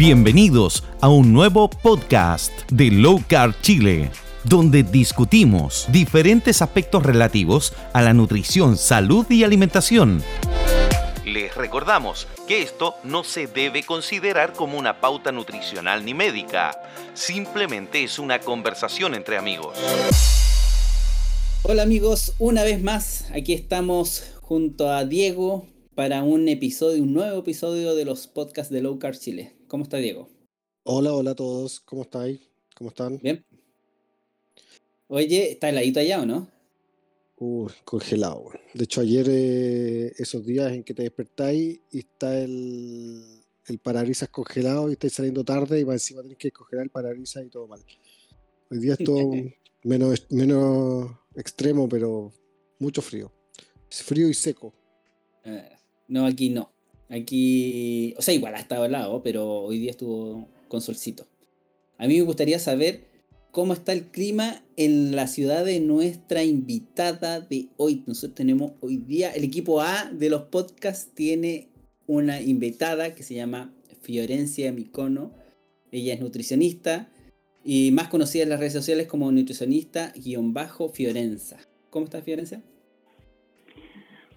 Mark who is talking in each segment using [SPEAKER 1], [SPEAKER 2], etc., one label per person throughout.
[SPEAKER 1] Bienvenidos a un nuevo podcast de Low Carb Chile, donde discutimos diferentes aspectos relativos a la nutrición, salud y alimentación. Les recordamos que esto no se debe considerar como una pauta nutricional ni médica, simplemente es una conversación entre amigos.
[SPEAKER 2] Hola amigos, una vez más, aquí estamos junto a Diego para un episodio, un nuevo episodio de los podcasts de Low Carb Chile. ¿Cómo está Diego?
[SPEAKER 3] Hola, hola a todos, ¿cómo estáis? ¿Cómo están?
[SPEAKER 2] Bien. Oye, ¿está heladito allá o no?
[SPEAKER 3] Uh, congelado. De hecho, ayer, eh, esos días en que te despertáis y está el, el parabrisas congelado y estáis saliendo tarde y encima tenés que congelar el parabrisas y todo mal. Hoy día es todo menos, menos extremo, pero mucho frío. Es frío y seco.
[SPEAKER 2] Eh, no, aquí no. Aquí, o sea, igual ha estado helado, pero hoy día estuvo con solcito. A mí me gustaría saber cómo está el clima en la ciudad de nuestra invitada de hoy. Nosotros tenemos hoy día, el equipo A de los podcasts tiene una invitada que se llama Fiorencia Micono. Ella es nutricionista y más conocida en las redes sociales como nutricionista-fiorenza. ¿Cómo estás, Fiorencia?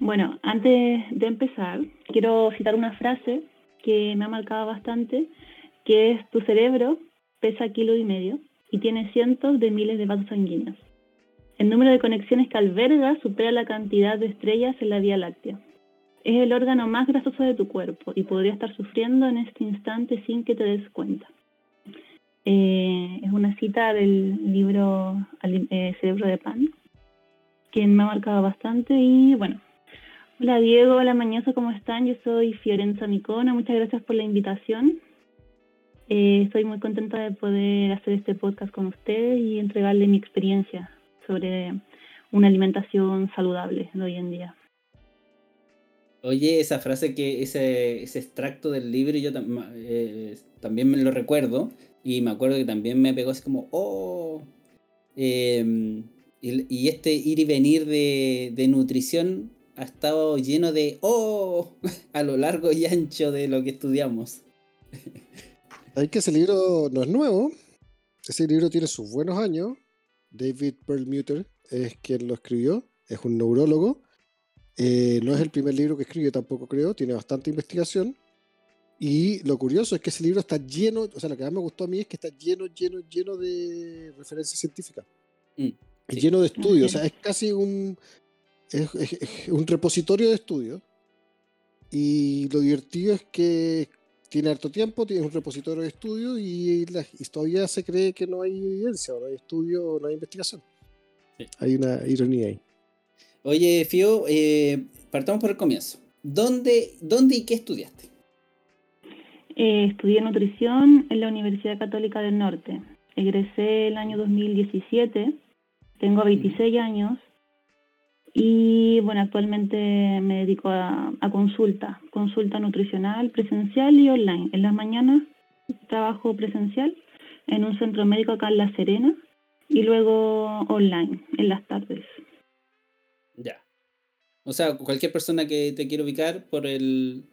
[SPEAKER 4] Bueno, antes de empezar, quiero citar una frase que me ha marcado bastante, que es tu cerebro pesa kilo y medio y tiene cientos de miles de vasos sanguíneos. El número de conexiones que alberga supera la cantidad de estrellas en la Vía Láctea. Es el órgano más grasoso de tu cuerpo y podría estar sufriendo en este instante sin que te des cuenta. Eh, es una cita del libro eh, Cerebro de Pan, que me ha marcado bastante y bueno, Hola Diego, hola Mañoso, ¿cómo están? Yo soy Fiorenza Micona, muchas gracias por la invitación. Eh, estoy muy contenta de poder hacer este podcast con ustedes y entregarle mi experiencia sobre una alimentación saludable de hoy en día.
[SPEAKER 2] Oye, esa frase que ese, ese extracto del libro yo eh, también me lo recuerdo y me acuerdo que también me pegó así como, oh, em, y, este ir y venir de, de nutrición ha estado lleno de oh a lo largo y ancho de lo que estudiamos.
[SPEAKER 3] Hay que ese libro no es nuevo. Ese libro tiene sus buenos años. David Perlmutter es quien lo escribió. Es un neurólogo. Eh, no es el primer libro que escribe, tampoco creo. Tiene bastante investigación. Y lo curioso es que ese libro está lleno, o sea, lo que más me gustó a mí es que está lleno, lleno, lleno de referencias científicas. Mm, lleno de estudios. O sea, es casi un, es, un repositorio de estudios. Y lo divertido es que tiene harto tiempo, tiene un repositorio de estudios y, todavía se cree que no hay evidencia, no hay estudio, no hay investigación. Hay una ironía ahí.
[SPEAKER 2] Oye, Fio, eh, partamos por el comienzo. ¿Dónde, ¿Dónde y qué estudiaste?
[SPEAKER 4] Eh, estudié nutrición en la Universidad Católica del Norte. Egresé el año 2017, tengo 26 años y bueno, actualmente me dedico a, consulta, consulta nutricional presencial y online. En las mañanas trabajo presencial en un centro médico acá en La Serena y luego online en las tardes.
[SPEAKER 2] Ya. O sea, cualquier persona que te quiera ubicar por el,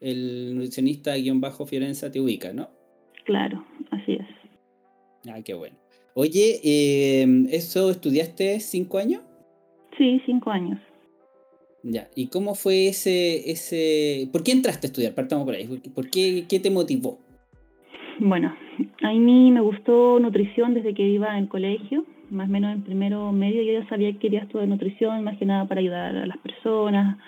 [SPEAKER 2] el nutricionista-fiorenza te ubica, ¿no?
[SPEAKER 4] Claro, así es.
[SPEAKER 2] Ah, qué bueno. Oye, eh, ¿eso estudiaste cinco años?
[SPEAKER 4] Sí, cinco años.
[SPEAKER 2] Ya, ¿y cómo fue ese, ese... ¿Por qué entraste a estudiar? Partamos por ahí. ¿Por qué, qué te motivó?
[SPEAKER 4] Bueno, a mí me gustó nutrición desde que iba en el colegio, más o menos en primero medio. Yo ya sabía que quería estudiar nutrición, más que nada para ayudar a las personas,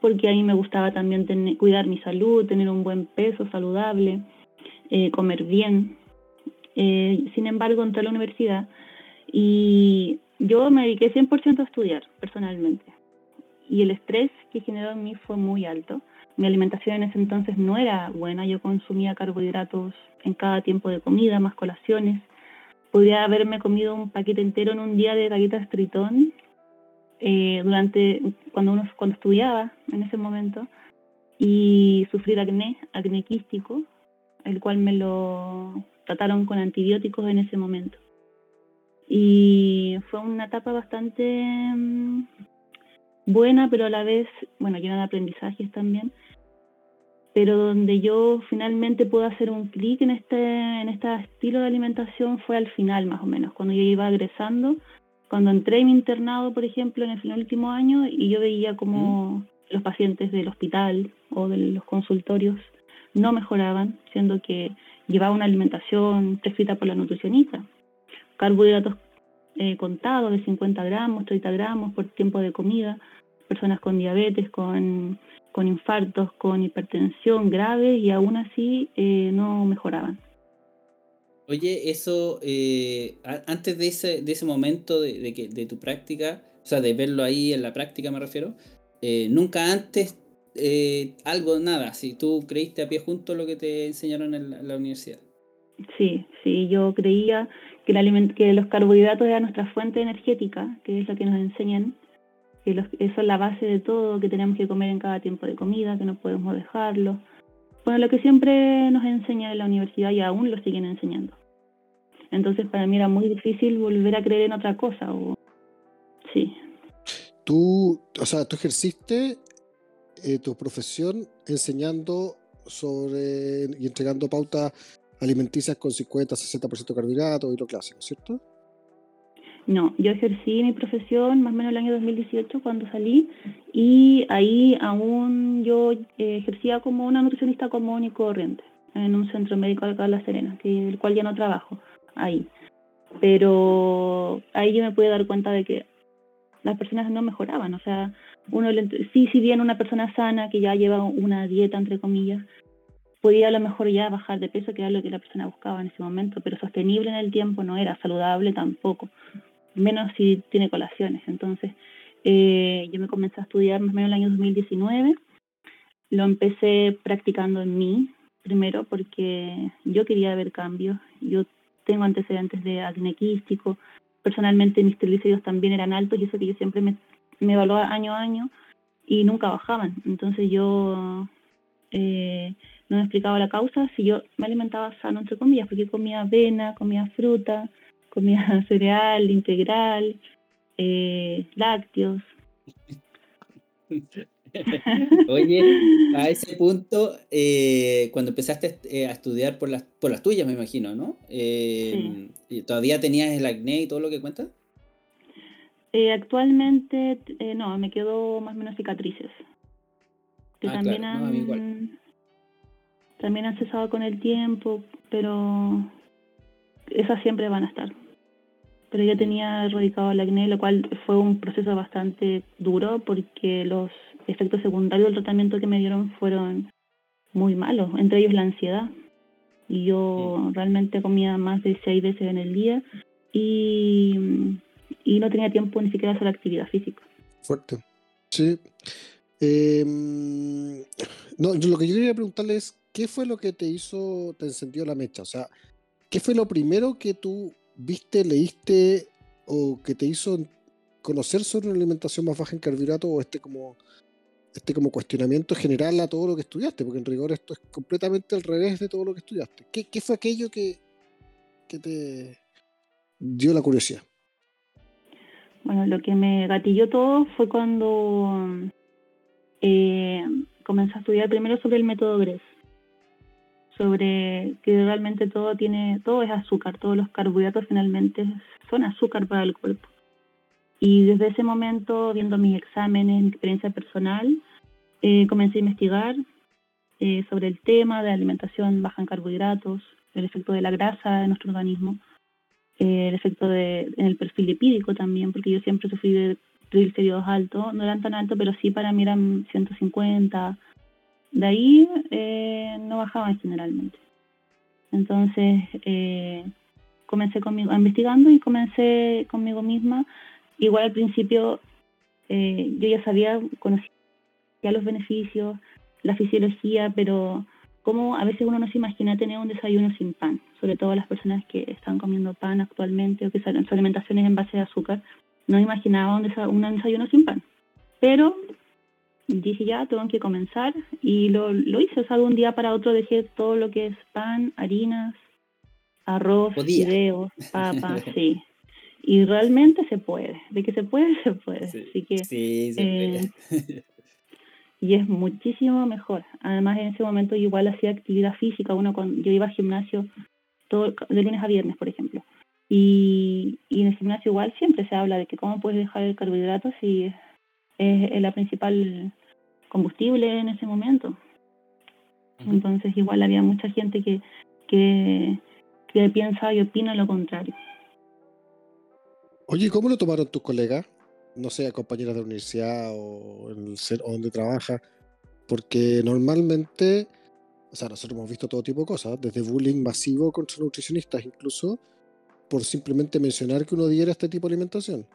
[SPEAKER 4] porque a mí me gustaba también tener, cuidar mi salud, tener un buen peso saludable, eh, comer bien. Eh, sin embargo, entré a la universidad y yo me dediqué 100% a estudiar personalmente y el estrés que generó en mí fue muy alto. Mi alimentación en ese entonces no era buena, yo consumía carbohidratos en cada tiempo de comida, más colaciones. Podría haberme comido un paquete entero en un día de galletas tritón eh, durante cuando uno cuando estudiaba en ese momento y sufrir acné, acné quístico, el cual me lo trataron con antibióticos en ese momento. Y fue una etapa bastante mm, buena, pero a la vez, bueno, llena de aprendizajes también. pero donde yo finalmente pude hacer un clic en este, en este estilo de alimentación fue al final más o menos, cuando yo iba agresando, cuando entré en mi internado, por ejemplo, en el último año y yo veía como los pacientes del hospital o de los consultorios no mejoraban, siendo que llevaba una alimentación prescrita por la nutricionista. Carbohidratos eh, contados de 50 gramos, 30 gramos por tiempo de comida, personas con diabetes, con, con infartos, con hipertensión grave y aún así eh, no mejoraban.
[SPEAKER 2] Oye, eso, eh, antes de ese, de ese momento de, de, que, de tu práctica, o sea, de verlo ahí en la práctica me refiero, nunca antes eh, algo, nada, si tú creíste a pie junto lo que te enseñaron en la, universidad.
[SPEAKER 4] Sí, sí, yo creía que, el que los carbohidratos eran nuestra fuente energética, que es lo que nos enseñan, que eso es la base de todo, que tenemos que comer en cada tiempo de comida, que no podemos dejarlo. Bueno, lo que siempre nos enseñan en la universidad y aún lo siguen enseñando. Entonces para mí era muy difícil volver a creer en otra cosa. O... Sí.
[SPEAKER 3] Tú, o sea, tú ejerciste eh, tu profesión enseñando sobre y entregando pautas alimenticias con 50-60% de carbohidratos y lo clásico, ¿cierto?
[SPEAKER 4] No, yo ejercí mi profesión más o menos el año 2018 cuando salí y ahí aún yo eh, ejercía como una nutricionista común y corriente en un centro médico acá de La Serena, que el cual ya no trabajo ahí. Pero ahí yo me pude dar cuenta de que las personas no mejoraban, o sea, uno sí, si bien una persona sana que ya lleva una dieta, entre comillas, podía a lo mejor ya bajar de peso, que era lo que la persona buscaba en ese momento, pero sostenible en el tiempo no era, saludable tampoco, menos si tiene colaciones. Entonces, eh, yo me comencé a estudiar más o menos en el año 2019, lo empecé practicando en mí, primero porque yo quería ver cambios, yo tengo antecedentes de acné quístico, personalmente mis triglicéridos también eran altos y eso que yo siempre me me evaluaba año a año y nunca bajaban. Entonces yo eh, no me explicaba la causa si yo me alimentaba sano, entre comillas, porque comía avena, comía fruta, comía cereal integral, eh, lácteos.
[SPEAKER 2] Oye, a ese punto, eh, cuando empezaste a estudiar por las, por las tuyas, me imagino, ¿no? ¿Todavía tenías el acné y todo lo que cuentas?
[SPEAKER 4] Eh, actualmente, eh, no, me quedo más o menos cicatrices. Que ah, también han. También han cesado con el tiempo, pero esas siempre van a estar. Pero ya tenía erradicado el acné, lo cual fue un proceso bastante duro porque los efectos secundarios del tratamiento que me dieron fueron muy malos, entre ellos la ansiedad. Y yo realmente comía más de seis veces en el día y y no tenía tiempo ni siquiera hacer actividad física.
[SPEAKER 3] Fuerte. Sí. Em, no, lo que yo quería preguntarle es, ¿qué fue lo que te hizo, te encendió la mecha? O sea, ¿qué fue lo primero que tú viste, leíste o que te hizo conocer sobre una alimentación más baja en carbohidratos o este como este como cuestionamiento general a todo lo que estudiaste? Porque en rigor esto es completamente al revés de todo lo que estudiaste. ¿Qué, qué fue aquello que, que te dio la curiosidad?
[SPEAKER 4] Bueno, lo que me gatilló todo fue cuando eh, comencé a estudiar primero sobre el método GRES, sobre que realmente todo tiene, todo es azúcar, todos los carbohidratos finalmente son azúcar para el cuerpo. Y desde ese momento, viendo mis exámenes, mi experiencia personal, eh, comencé a investigar eh, sobre el tema de alimentación baja en carbohidratos, el efecto de la grasa en nuestro organismo eh, el efecto de, en el perfil lipídico también, porque yo siempre sufrí de triglicéridos altos, no eran tan altos, pero sí para mí eran 150. De ahí eh, no bajaban generalmente. Entonces eh, comencé conmigo, investigando y comencé conmigo misma. Igual al principio yo ya sabía, conocía los beneficios, la fisiología, pero como a veces uno no se imagina tener un desayuno sin pan, sobre todo las personas que están comiendo pan actualmente o que su alimentación es en base de azúcar, no imaginaba un, desayuno sin pan. Pero dije ya, tengo que comenzar y lo, lo hice, o sea, de un día para otro dejé todo lo que es pan, harinas, arroz, fideos, papas, sí. Y realmente se puede, de que se puede, se puede. Así que,
[SPEAKER 2] sí, se puede.
[SPEAKER 4] Eh, y es muchísimo mejor. Además, en ese momento yo igual hacía actividad física, uno con, yo iba al gimnasio todo, de lunes a viernes, por ejemplo. Y, y en el gimnasio igual siempre se habla de que cómo puedes dejar el carbohidrato si es, es la principal combustible en ese momento. Entonces igual había mucha gente que, que, que piensa y opina lo contrario.
[SPEAKER 3] Oye, ¿cómo lo tomaron tus colegas? No sé, compañeras de la universidad o, en el, o donde trabaja. Porque normalmente, o sea, nosotros hemos visto todo tipo de cosas, desde bullying masivo contra nutricionistas, incluso por simplemente mencionar que uno diera este tipo de alimentación.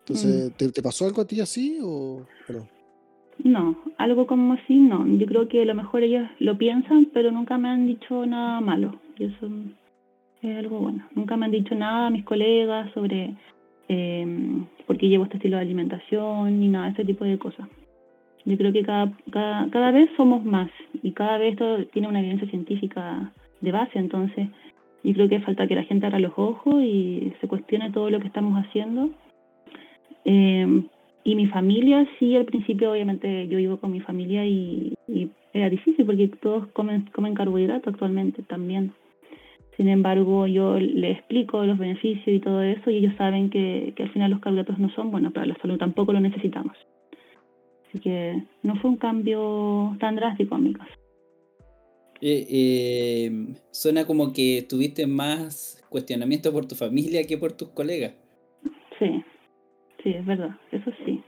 [SPEAKER 3] Entonces, ¿te, ¿te, pasó algo a ti así o no?
[SPEAKER 4] No, algo como así no. Yo creo que a lo mejor ellos lo piensan, pero nunca me han dicho nada malo. Y eso es algo bueno. Nunca me han dicho nada a mis colegas sobre eh, por qué llevo este estilo de alimentación ni nada, ese tipo de cosas. Yo creo que cada, cada, cada vez somos más y cada vez esto tiene una evidencia científica de base, entonces yo creo que falta que la gente abra los ojos y se cuestione todo lo que estamos haciendo. Eh, y mi familia, sí, al principio obviamente yo vivo con mi familia y, y era difícil porque todos comen, comen carbohidratos actualmente también. Sin embargo, yo les explico los beneficios y todo eso y ellos saben que, que al final los carbohidratos no son buenos para la salud, tampoco lo necesitamos. Así que no fue un cambio tan drástico en mi caso.
[SPEAKER 2] Eh, eh, suena como que tuviste más cuestionamiento por tu familia que por tus colegas.
[SPEAKER 4] Sí, sí, es verdad, eso sí.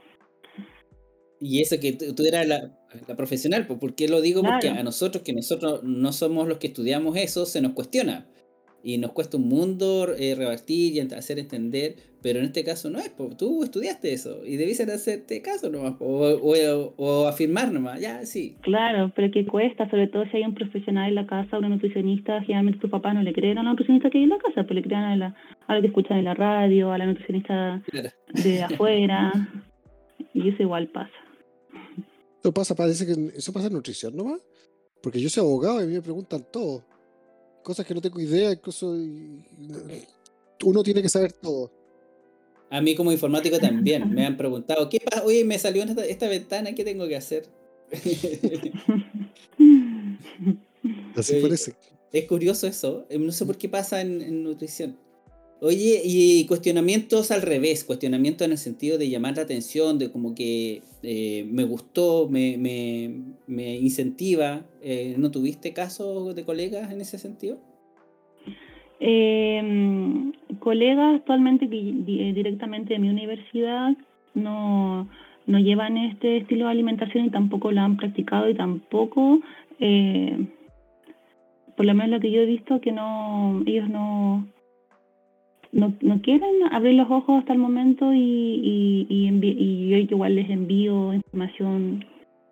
[SPEAKER 2] Y eso que tú, eras la, la, profesional, ¿por qué lo digo? Claro. Porque a nosotros, que nosotros no somos los que estudiamos eso, se nos cuestiona y nos cuesta un mundo eh, revertir y hacer entender, pero en este caso no es, po. tú estudiaste eso y debiste hacerte caso nomás, o, o, o, afirmar nomás, ya, sí.
[SPEAKER 4] Claro, pero que cuesta, sobre todo si hay un profesional en la casa, una nutricionista, generalmente tus papás no le creen a la nutricionista que hay en la casa, pues le creen a, la, a lo que escuchan en la radio, a la nutricionista claro. de afuera, y eso igual pasa.
[SPEAKER 3] Eso pasa, parece que eso pasa en nutrición nomás, porque yo soy abogado y a mí me preguntan todo cosas que no tengo idea, incluso uno tiene que saber todo.
[SPEAKER 2] A mí como informático también me han preguntado, ¿qué pasa? Oye, me salió esta, esta ventana, ¿qué tengo que hacer?
[SPEAKER 3] Así parece.
[SPEAKER 2] Es curioso eso, no sé por qué pasa en, en nutrición. Oye, y cuestionamientos al revés, cuestionamientos en el sentido de llamar la atención, de como que eh, me gustó, me, me, me incentiva. Eh, ¿No tuviste casos de colegas en ese sentido?
[SPEAKER 4] Eh, colegas actualmente directamente de mi universidad no, no llevan este estilo de alimentación y tampoco lo han practicado y tampoco, eh, por lo menos lo que yo he visto, que no ellos no no, no quieren abrir los ojos hasta el momento y, y, y, y yo igual les envío información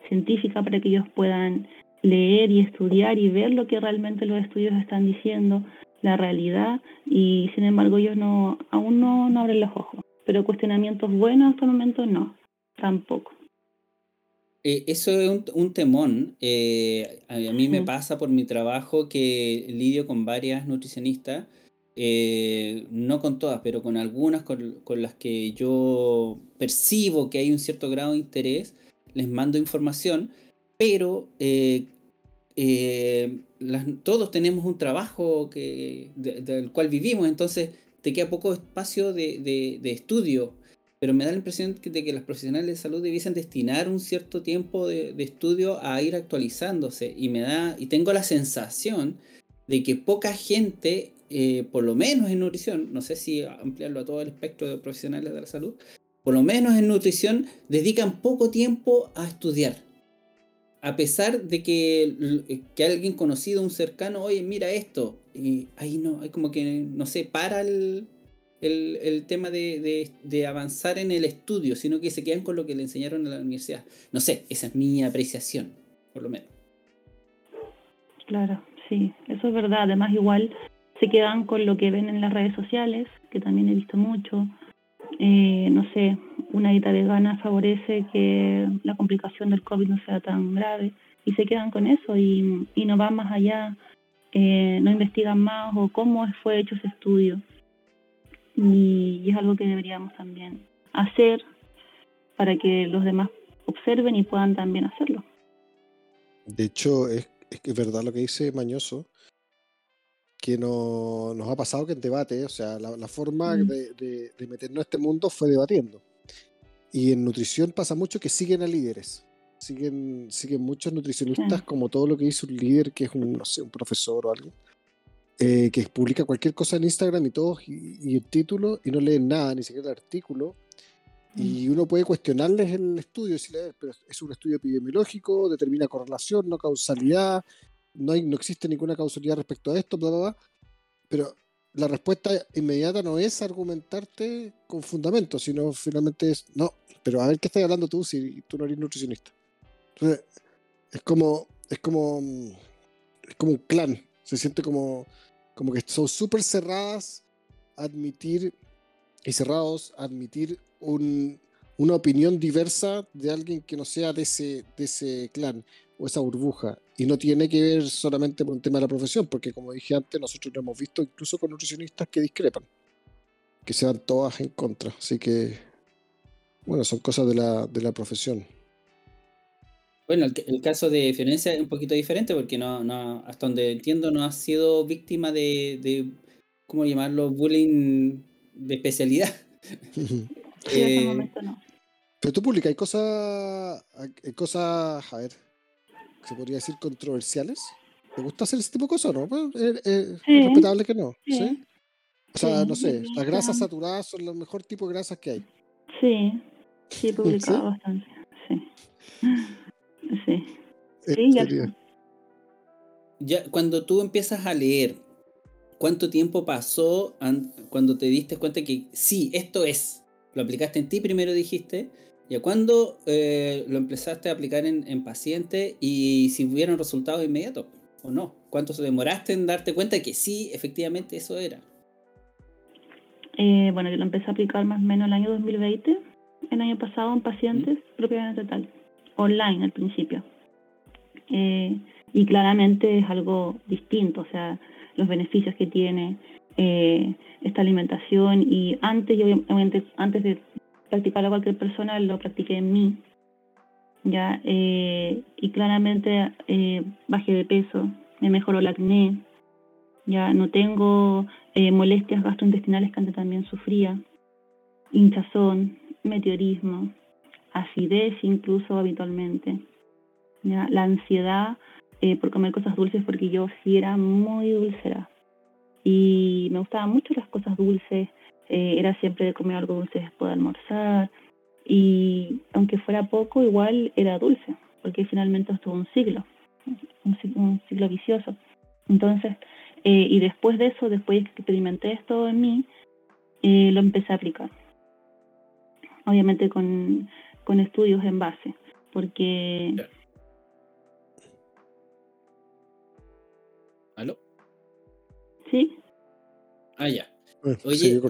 [SPEAKER 4] científica para que ellos puedan leer y estudiar y ver lo que realmente los estudios están diciendo, la realidad, y sin embargo ellos no aún no, no abren los ojos. Pero cuestionamientos buenos hasta el momento no, tampoco.
[SPEAKER 2] Eh, eso es un, un temón. Eh, a, a, mí me pasa por mi trabajo que lidio con varias nutricionistas eh, no con todas, pero con algunas con, con, las que yo percibo que hay un cierto grado de interés, les mando información, pero eh, eh, las, todos tenemos un trabajo que, de, del cual vivimos, entonces te queda poco espacio de, de, de, estudio, pero me da la impresión de que los profesionales de salud debiesen destinar un cierto tiempo de, estudio a ir actualizándose y me da y tengo la sensación de que poca gente eh, por lo menos en nutrición, no sé si ampliarlo a todo el espectro de profesionales de la salud, por lo menos en nutrición dedican poco tiempo a estudiar. A pesar de que, que alguien conocido, un cercano, oye, mira esto, y ahí no, hay como que, no sé, para el, el, el tema de, de, de, avanzar en el estudio, sino que se quedan con lo que le enseñaron en la universidad. No sé, esa es mi apreciación, por lo menos.
[SPEAKER 4] Claro, sí, eso es verdad. Además, igual se quedan con lo que ven en las redes sociales, que también he visto mucho. Eh, no sé, una dieta vegana favorece que la complicación del COVID no sea tan grave y se quedan con eso y, y no van más allá, eh, no investigan más o cómo fue hecho ese estudio. Y, es algo que deberíamos también hacer para que los demás observen y puedan también hacerlo.
[SPEAKER 3] De hecho, es, es verdad lo que dice Mañoso, que no, nos ha pasado que en debate, o sea, la, la forma
[SPEAKER 4] Mm.
[SPEAKER 3] de, de- de meternos a este mundo fue debatiendo. Y en nutrición pasa mucho que siguen a líderes. Siguen, siguen muchos nutricionistas,
[SPEAKER 4] Sí.
[SPEAKER 3] como todo lo que hizo un líder, que es un, no sé, un profesor o alguien, eh, que publica cualquier cosa en Instagram y todo, y, y el título, y no leen nada, ni siquiera el artículo. Y uno puede cuestionarles el estudio, decirle, "A ver, pero es un estudio epidemiológico, determina correlación, no causalidad, no, no existe ninguna causalidad respecto a esto, bla, bla. Pero la respuesta inmediata no es argumentarte con fundamento, sino finalmente es, no, pero a ver qué estás hablando tú si tú no eres nutricionista. Entonces, es como, es como, es como un clan, se siente como, como que son súper cerradas a admitir y cerrados a admitir un- una opinión diversa de alguien que no sea de ese, de ese clan o esa burbuja. Y no tiene que ver solamente por un tema de la profesión, porque como dije antes, nosotros lo hemos visto incluso con nutricionistas que discrepan, que se van todas en contra. Así que, bueno, son cosas de la, de la profesión.
[SPEAKER 2] Bueno, el, el caso de Florencia es un poquito diferente porque no, no, hasta donde entiendo no ha sido víctima de, de ¿cómo llamarlo? Bullying de especialidad.
[SPEAKER 4] Sí, hasta el
[SPEAKER 2] Eh,
[SPEAKER 4] momento no.
[SPEAKER 3] Pero tú publicas cosas, hay cosas, a ver, se podría decir controversiales. ¿Te gusta hacer ese tipo de cosas o no? Pues, eh, eh,
[SPEAKER 4] Sí.
[SPEAKER 3] Es respetable que no.
[SPEAKER 4] Sí.
[SPEAKER 3] ¿sí? O sea,
[SPEAKER 4] Sí,
[SPEAKER 3] no sé, las grasas saturadas son los mejor tipo de grasas que hay.
[SPEAKER 4] Sí, sí, he publicado
[SPEAKER 3] ¿Sí?
[SPEAKER 4] bastante. Sí. Sí. Sí, ya
[SPEAKER 2] ya, cuando tú empiezas a leer, ¿cuánto tiempo pasó an- cuando te diste cuenta que sí, esto es? Lo aplicaste en ti primero, dijiste. ¿Y a cuándo eh, lo empezaste a aplicar en, en pacientes y si hubieron resultados inmediatos o no? ¿Cuánto se demoraste en darte cuenta de que sí, efectivamente eso era?
[SPEAKER 4] Eh, bueno, yo lo empecé a aplicar más o menos el año 2020, el año pasado en pacientes propiamente tal, online al principio. Eh, y claramente es algo distinto, o sea, los beneficios que tiene eh, esta alimentación y antes, yo obviamente, antes de practicarlo a cualquier persona, lo practiqué en mí, ya, eh, y claramente eh, bajé de peso, me mejoró el acné, ya no tengo eh, molestias gastrointestinales que antes también sufría, hinchazón, meteorismo, acidez incluso habitualmente, ¿ya? la ansiedad eh, por comer cosas dulces porque yo sí era muy dulcera y me gustaban mucho las cosas dulces, eh, era siempre de comer algo dulce después de almorzar y aunque fuera poco igual era dulce porque finalmente esto es un ciclo, un, un ciclo vicioso. Entonces, eh, y después de eso, después que experimenté esto en mí, eh, lo empecé a aplicar. Obviamente con, con estudios en base, porque.
[SPEAKER 2] ¿Aló?
[SPEAKER 4] sí,
[SPEAKER 2] Ah, ya.
[SPEAKER 3] Eh,
[SPEAKER 2] Oye.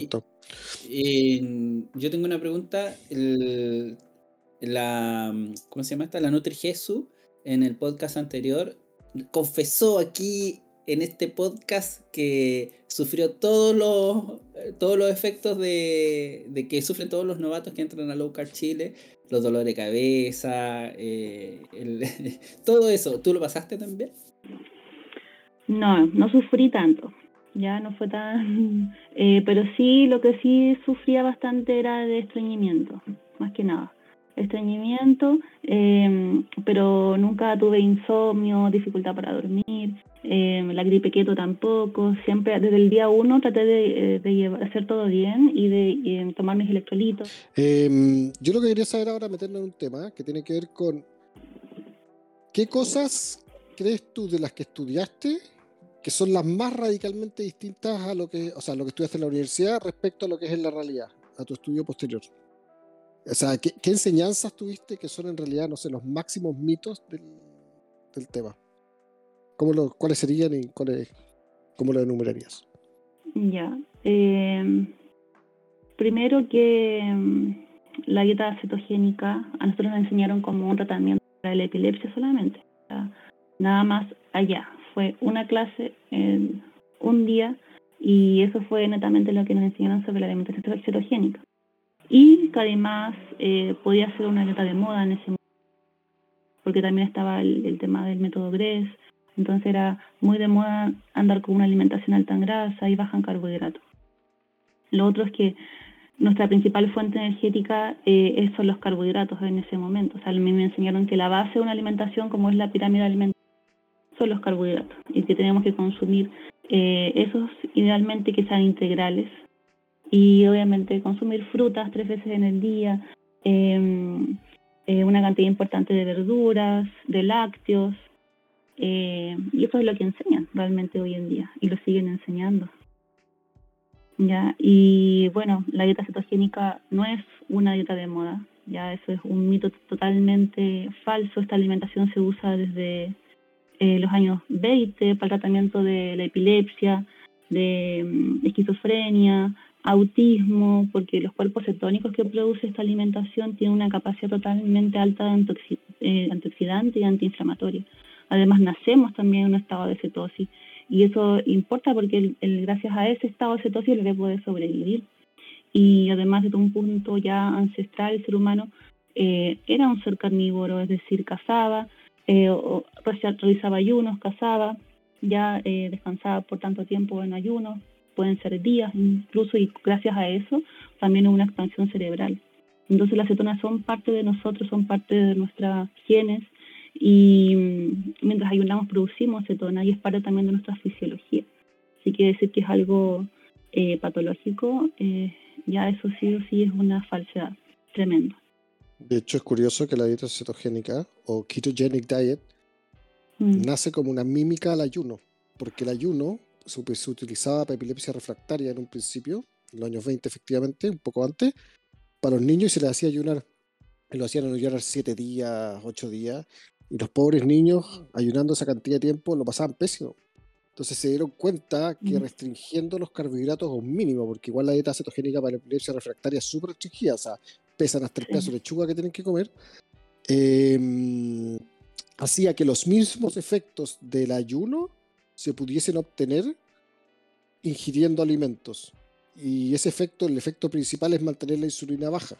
[SPEAKER 2] Eh, yo tengo una pregunta. El- la, ¿Cómo se llama esta? La Nutri Jesús en el podcast anterior confesó aquí en este podcast que sufrió todos los, todos los efectos de, de que sufren todos los novatos que entran a Low Carb Chile, los dolores de cabeza, eh, el- todo eso. ¿Tú lo pasaste también?
[SPEAKER 4] no, no sufrí tanto, ya no fue tan, eh, pero sí, lo que sí sufría bastante era de estreñimiento, más que nada. Estreñimiento, eh, pero nunca tuve insomnio, dificultad para dormir, eh, la gripe keto tampoco. Siempre, desde el día uno, traté de, eh, llevar- hacer todo bien y de eh, tomar mis electrolitos.
[SPEAKER 3] Em, yo lo que quería saber ahora, meternos en un tema que tiene que ver con qué cosas crees tú de las que estudiaste que son las más radicalmente distintas a lo que, o sea, lo que estudiaste en la universidad respecto a lo que es en la realidad, a tu estudio posterior. O sea, ¿qué, enseñanzas tuviste que son en realidad, no sé, los máximos mitos del, tema? ¿Cómo lo, ¿Cuáles serían y cuáles, cómo lo enumerarías?
[SPEAKER 4] Ya. eh, primero que mm, la dieta cetogénica a nosotros nos enseñaron como un tratamiento para la epilepsia solamente. Nada más allá. Fue una clase en un día y eso fue netamente lo que nos enseñaron sobre la alimentación cetogénica. Y que además eh, podía ser una dieta de moda en ese momento porque también estaba el, tema del método GRES, entonces era muy de moda andar con una alimentación alta en grasa y baja en carbohidratos. Lo otro es que nuestra principal fuente energética eh, son los carbohidratos en ese momento. O sea, me enseñaron que la base de una alimentación, como es la pirámide alimentaria, son los carbohidratos y que tenemos que consumir eh, esos idealmente que sean integrales y obviamente consumir frutas tres veces en el día, em, eh, una cantidad importante de verduras, de lácteos, eh, y eso es lo que enseñan realmente hoy en día y lo siguen enseñando. ¿ya? Y bueno, la dieta cetogénica no es una dieta de moda, ya eso es un mito totalmente falso. Esta alimentación se usa desde eh, los años 20 para el tratamiento de la epilepsia, de mm, esquizofrenia, autismo, porque los cuerpos cetónicos que produce esta alimentación tienen una capacidad totalmente alta de eh, antioxidante y antiinflamatoria. Además, nacemos también en un estado de cetosis y eso importa porque el, gracias a ese estado de cetosis el bebé puede sobrevivir. Y además, desde un punto ya ancestral, el ser humano eh, era un ser carnívoro, es decir, cazaba, eh, realizaba ayunos, cazaba, ya eh, descansaba por tanto tiempo en ayunos, pueden ser días incluso, y gracias a eso también hubo una expansión cerebral. Entonces las cetonas son parte de nosotros, son parte de nuestras genes, y mm, mientras ayunamos producimos cetona y es parte también de nuestra fisiología. Así que decir que es algo eh, patológico, eh, ya eso sí o sí es una falsedad tremenda.
[SPEAKER 3] De hecho, es curioso que la dieta cetogénica o ketogenic diet mm. nace como una mímica al ayuno, porque el ayuno se, se, utilizaba para epilepsia refractaria en un principio, en los años 20 efectivamente, un poco antes, para los niños y se les hacía ayunar. Y lo hacían ayunar 7 días, 8 días, y los pobres niños, ayunando esa cantidad de tiempo, lo pasaban pésimo. Entonces se dieron cuenta que restringiendo los carbohidratos a un mínimo, porque igual la dieta cetogénica para la epilepsia refractaria es súper restringida, o sea, pesan hasta el pedazo de lechuga que tienen que comer, em, hacía que los mismos efectos del ayuno se pudiesen obtener ingiriendo alimentos. Y ese efecto, el efecto principal es mantener la insulina baja.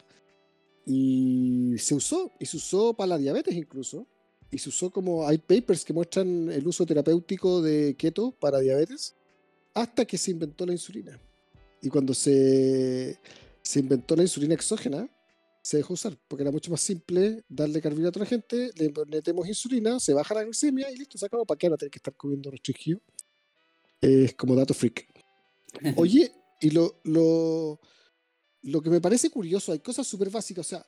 [SPEAKER 3] Y se usó, y se usó para la diabetes incluso y se usó como, hay papers que muestran el uso terapéutico de keto para diabetes hasta que se inventó la insulina. Y cuando se, se inventó la insulina exógena, se dejó usar, porque era mucho más simple darle carbohidrato a la gente, le metemos insulina, se baja la glucemia y listo, se acabó. ¿Para qué van a tener que estar comiendo restringido? Es como dato freak. Oye, y lo, lo, lo que me parece curioso, hay cosas súper básicas, o sea,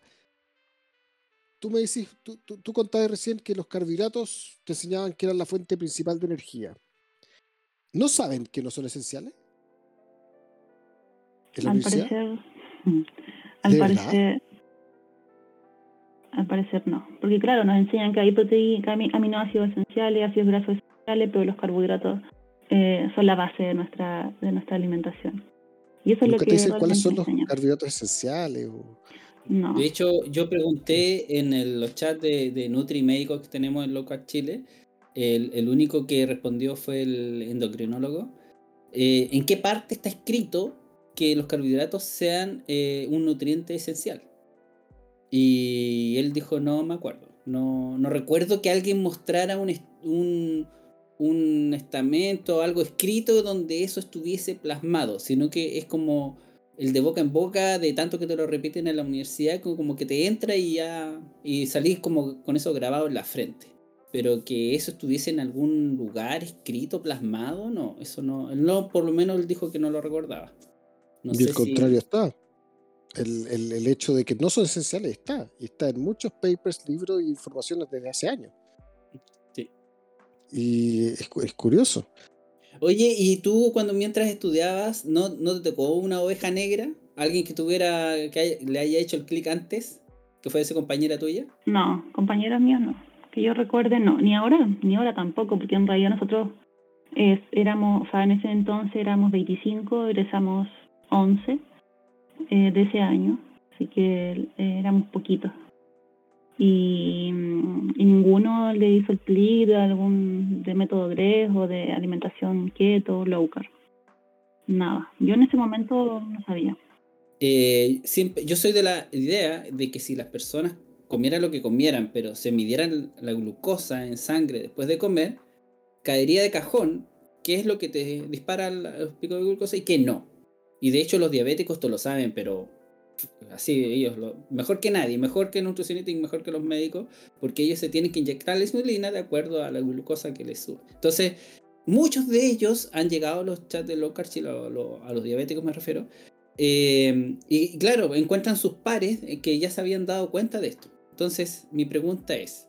[SPEAKER 3] tú me decís, tú, tú, contabas recién que los carbohidratos te enseñaban que eran la fuente principal de energía. ¿No saben que no son esenciales?
[SPEAKER 4] al parecer, al parecer, al parecer no. Porque claro, nos enseñan que hay proteínas, aminoácidos esenciales, ácidos grasos esenciales, pero los carbohidratos eh, son la base de nuestra, de nuestra alimentación.
[SPEAKER 3] Y eso es lo que te dicen cuáles son los carbohidratos esenciales. O...
[SPEAKER 2] De hecho, yo pregunté en los chats de, de Nutri Médicos que tenemos en Local Chile, el, único que respondió fue el endocrinólogo, eh, ¿en qué parte está escrito que los carbohidratos sean eh, un nutriente esencial? Y él dijo, no me acuerdo. No, no recuerdo que alguien mostrara un, un, un estamento, algo escrito donde eso estuviese plasmado, sino que es como el de boca en boca, de tanto que te lo repiten en la universidad, como, que te entra y ya. y salís como con eso grabado en la frente. Pero que eso estuviese en algún lugar escrito, plasmado, no, eso no. no, por lo menos él dijo que no lo recordaba.
[SPEAKER 3] y el contrario está. El, el, hecho de que no son esenciales está. Y está en muchos papers, libros e informaciones desde hace años.
[SPEAKER 2] Sí.
[SPEAKER 3] Y es, es curioso.
[SPEAKER 2] Oye, ¿y tú cuando mientras estudiabas, no, no te tocó una oveja negra? ¿Alguien que tuviera, que le haya hecho el clic antes? ¿Que fuese compañera tuya?
[SPEAKER 4] No, compañera mía no. Que yo recuerde, no. Ni ahora, ni ahora tampoco, porque en realidad nosotros éramos, o sea, en ese entonces éramos 25, egresamos 11 eh, de ese año, así que eh, éramos poquitos y, ninguno le hizo el clic de algún de método GRES o de alimentación keto, low carb. Nada. Yo en ese momento no sabía.
[SPEAKER 2] Eh, siempre, yo soy de la idea de que si las personas comieran lo que comieran, pero se midieran la glucosa en sangre después de comer, caería de cajón qué es lo que te dispara los picos de glucosa y qué no. Y de hecho los diabéticos todos lo saben, pero así ellos, lo, mejor que nadie, mejor que el nutricionista y mejor que los médicos, porque ellos se tienen que inyectar la insulina de acuerdo a la glucosa que les sube. Entonces, muchos de ellos han llegado a los chats de low a los diabéticos me refiero, eh, y claro, encuentran sus pares que ya se habían dado cuenta de esto. Entonces, mi pregunta es,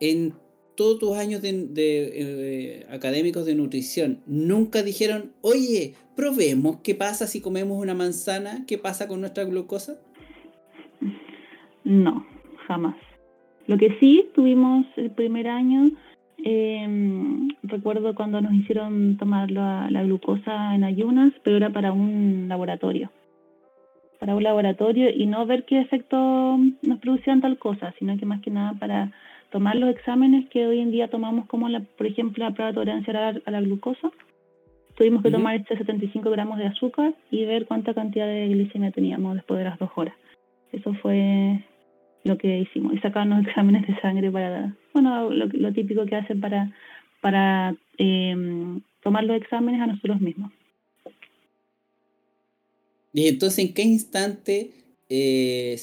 [SPEAKER 2] en todos tus años de, eh, académicos de nutrición, nunca dijeron, oye, probemos qué pasa si comemos una manzana, qué pasa con nuestra glucosa?
[SPEAKER 4] No, jamás. Lo que sí tuvimos el primer año, em, recuerdo cuando nos hicieron tomar la, la glucosa en ayunas, pero era para un laboratorio para un laboratorio y no ver qué efecto nos producían tal cosa, sino que más que nada para tomar los exámenes que hoy en día tomamos como, la, por ejemplo, la prueba de tolerancia a la, glucosa. Tuvimos que tomar este 75 gramos de azúcar y ver cuánta cantidad de glicemia teníamos después de las dos horas. Eso fue lo que hicimos. Y sacarnos exámenes de sangre para, bueno, lo, típico que hacen para, para em, tomar los exámenes a nosotros mismos.
[SPEAKER 2] Y entonces, ¿en qué instante eh,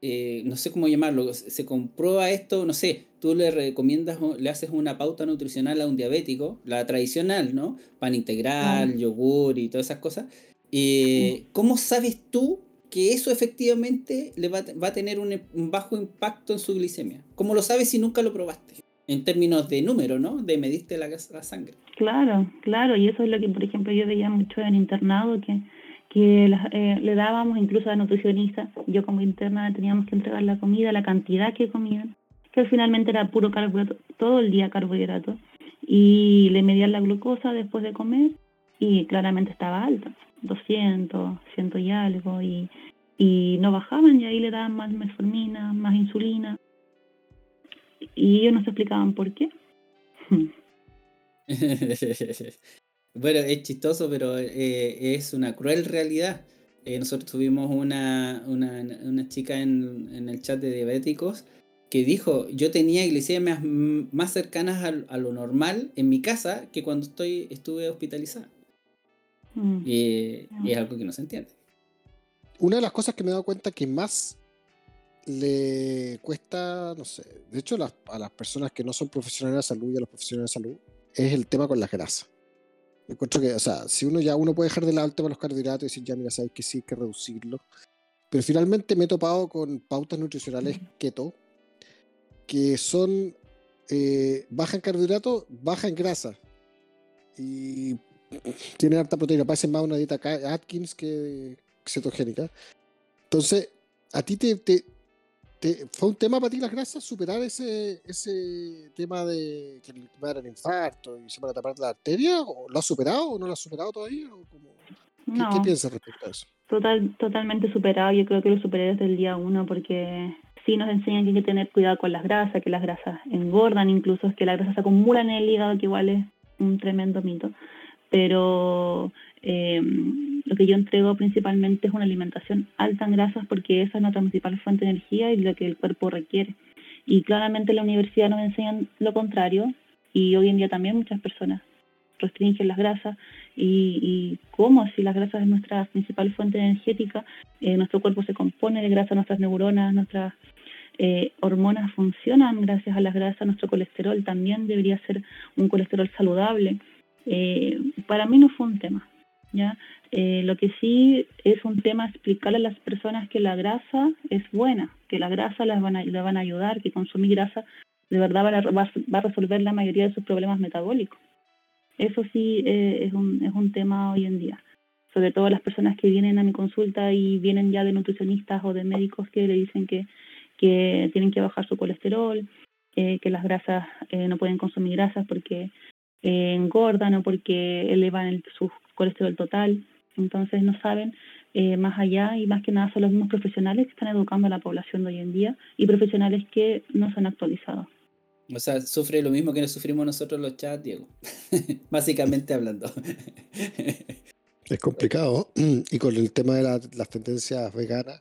[SPEAKER 2] eh, no sé cómo llamarlo, se comprueba esto, no sé, tú le recomiendas, le haces una pauta nutricional a un diabético, la tradicional, ¿no? Pan integral, yogur y todas esas cosas. Eh, ¿Cómo sabes tú que eso efectivamente le va, a tener un, bajo impacto en su glicemia? ¿Cómo lo sabes si nunca lo probaste? En términos de número, ¿no? De medirte la, la sangre.
[SPEAKER 4] Claro, claro, y eso es lo que, por ejemplo, yo veía mucho en internado, que que eh, le dábamos incluso a la nutricionista, yo como interna teníamos que entregar la comida, la cantidad que comían, que finalmente era puro carbohidrato, todo el día carbohidrato, y le medían la glucosa después de comer y claramente estaba alta, 200, 100 y algo, y, y no bajaban y ahí le daban más metformina, más insulina, y ellos nos explicaban por qué.
[SPEAKER 2] Bueno, es chistoso, pero eh, es una cruel realidad. Eh, nosotros tuvimos una, una, chica en, el chat de diabéticos que dijo, yo tenía glicemias más cercanas a, lo normal en mi casa que cuando estoy, estuve hospitalizada. Mm. Y, es algo que no se entiende.
[SPEAKER 3] Una de las cosas que me he dado cuenta que más le cuesta, no sé, de hecho a las personas que no son profesionales de salud y a los profesionales de salud, es el tema con las grasas encuentro que, o sea, si uno ya uno puede dejar de lado el tema de los carbohidratos y decir, ya, mira, sabes que sí hay que reducirlo. Pero finalmente me he topado con pautas nutricionales keto que son eh, baja en carbohidratos, baja en grasa. Y tienen harta proteína. Parece más una dieta Atkins que cetogénica. Entonces, a ti te, ¿Fue un tema para ti las grasas superar ese, ese tema de que dar el infarto y se van a tapar la arteria? ¿O ¿Lo has superado o no lo has superado todavía? ¿Qué, piensas respecto a eso?
[SPEAKER 4] Total, totalmente superado. Yo creo que lo superé desde el día uno porque nos enseñan que hay que tener cuidado con las grasas, que las grasas engordan, incluso que las grasas se acumulan en el hígado, que igual es un tremendo mito. Pero eh, lo que yo entrego principalmente es una alimentación alta en grasas porque esa es nuestra principal fuente de energía y lo que el cuerpo requiere. Y claramente la universidad nos enseña lo contrario y hoy en día también muchas personas restringen las grasas y, y cómo si las grasas es nuestra principal fuente energética, eh, nuestro cuerpo se compone de grasa, nuestras neuronas, nuestras eh, hormonas funcionan gracias a las grasas, nuestro colesterol también debería ser un colesterol saludable. Eh, para mí no fue un tema, ¿ya? Eh, lo que sí es un tema explicarle a las personas que la grasa es buena, que la grasa les van a, van a ayudar, que consumir grasa de verdad va a, resolver la mayoría de sus problemas metabólicos. Eso sí es, un, es un tema hoy en día. Sobre todo las personas que vienen a mi consulta y vienen ya de nutricionistas o de médicos que le dicen que, que tienen que bajar su colesterol, eh, que las grasas no pueden consumir grasas porque engordan o porque elevan el, su colesterol total entonces no saben eh, más allá y más que nada son los mismos profesionales que están educando a la población de hoy en día y profesionales que no se han actualizado.
[SPEAKER 2] O sea, sufre lo mismo que nos sufrimos nosotros los chats, Diego. Básicamente hablando.
[SPEAKER 3] es complicado. Y con el tema de las tendencias veganas,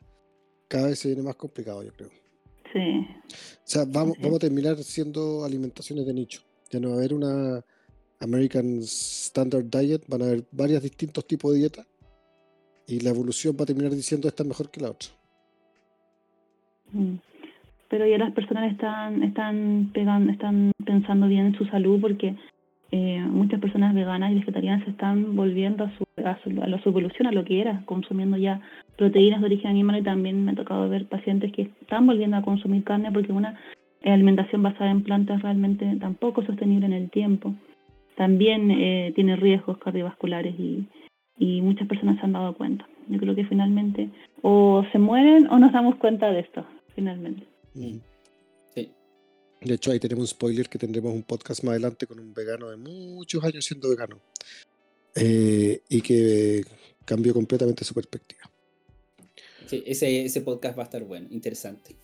[SPEAKER 3] cada vez se viene más complicado, yo creo.
[SPEAKER 4] Sí.
[SPEAKER 3] O sea, vamos, vamos a terminar siendo alimentaciones de nicho. Ya no va a haber una American Standard Diet, van a haber varios distintos tipos de dieta y la evolución va a terminar diciendo esta es mejor que la otra.
[SPEAKER 4] Mm. Pero ya las personas están están pensando bien en su salud porque eh, muchas personas veganas y vegetarianas se están volviendo a su, a su, a su evolución, a lo que era, consumiendo ya proteínas de origen animal y también me ha tocado ver pacientes que están volviendo a consumir carne porque una alimentación basada en plantas realmente tampoco es sostenible en el tiempo. También eh, tiene riesgos cardiovasculares y, muchas personas se han dado cuenta. Yo creo que finalmente o se mueren o nos damos cuenta de esto, finalmente.
[SPEAKER 3] De hecho, ahí tenemos un spoiler que tendremos un podcast más adelante con un vegano de muchos años siendo vegano eh, y que cambió completamente su perspectiva.
[SPEAKER 2] Sí, ese, ese podcast va a estar bueno, interesante.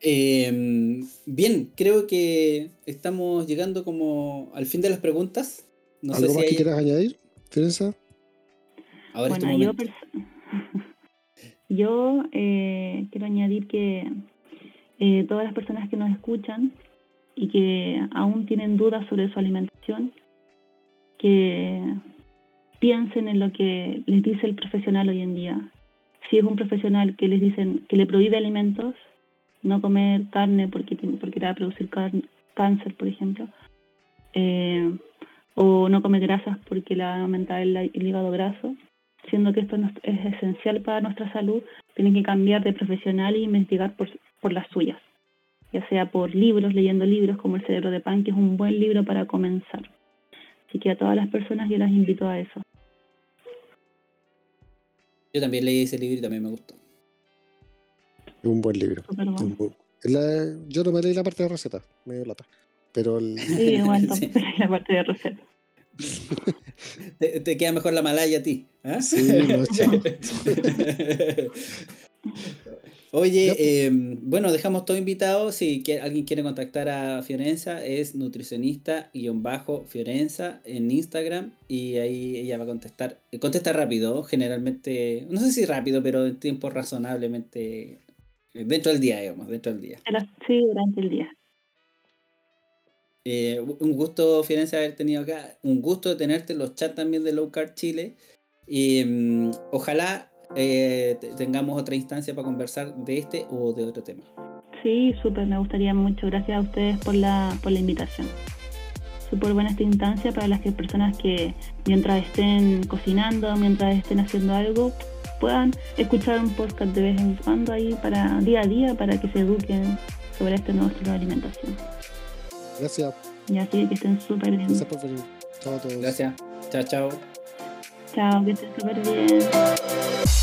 [SPEAKER 2] Eh, bien, creo que estamos llegando como al fin de las preguntas. No sé
[SPEAKER 3] ¿Algo
[SPEAKER 2] si
[SPEAKER 3] más que
[SPEAKER 2] hay...
[SPEAKER 3] quieras añadir, Ferenza?
[SPEAKER 2] Ahora es tu
[SPEAKER 4] bueno, yo, yo eh, quiero añadir que eh, todas las personas que nos escuchan y que aún tienen dudas sobre su alimentación, que piensen en lo que les dice el profesional hoy en día. Si es un profesional que les dicen que le prohíbe alimentos, no comer carne porque, porque va a producir cáncer, por ejemplo, eh, o no comer grasas porque le va a aumentar el, hígado graso, siendo que esto es esencial para nuestra salud, tienen que cambiar de profesional e investigar por, por las suyas, ya sea por libros, leyendo libros como El cerebro de pan, que es un buen libro para comenzar. Así que a todas las personas yo las invito a eso.
[SPEAKER 2] Yo también leí ese libro y también me gustó.
[SPEAKER 3] Es un buen libro.
[SPEAKER 4] Bueno.
[SPEAKER 3] un la- yo no me leí la parte de receta, medio lata. Pero el-
[SPEAKER 4] Sí, igual
[SPEAKER 2] Sí.
[SPEAKER 4] la parte de receta.
[SPEAKER 2] Te, te queda mejor la malaya a ti. ¿ah?
[SPEAKER 3] Sí, no, chao.
[SPEAKER 2] Oye,
[SPEAKER 3] pues.
[SPEAKER 2] eh, bueno, dejamos todo invitado. Si alguien quiere contactar a Fiorenza, es nutricionista-fiorenza en Instagram y ahí ella va a contestar. Contesta rápido, generalmente, no sé si rápido, pero en tiempo razonablemente eh, dentro del día, digamos, dentro del día.
[SPEAKER 4] Sí, durante el día.
[SPEAKER 2] Eh, un gusto, Fiorenza, haber tenido acá. Un gusto de tenerte en los chats también de Low Carb Chile. Y mm, ojalá eh, te- tengamos otra instancia para conversar de este o de otro tema.
[SPEAKER 4] Sí, súper, me gustaría mucho. Gracias a ustedes por la, por la invitación. Súper buena esta instancia para las que personas que mientras estén cocinando, mientras estén haciendo algo, puedan escuchar un podcast de vez en cuando ahí para día a día para que se eduquen sobre este nuevo estilo de alimentación.
[SPEAKER 3] Gracias,
[SPEAKER 4] Y así que estén súper bien.
[SPEAKER 3] gracias por venir. Chao a todos.
[SPEAKER 2] Gracias. Chao, chao.
[SPEAKER 4] Chao, que estén súper bien.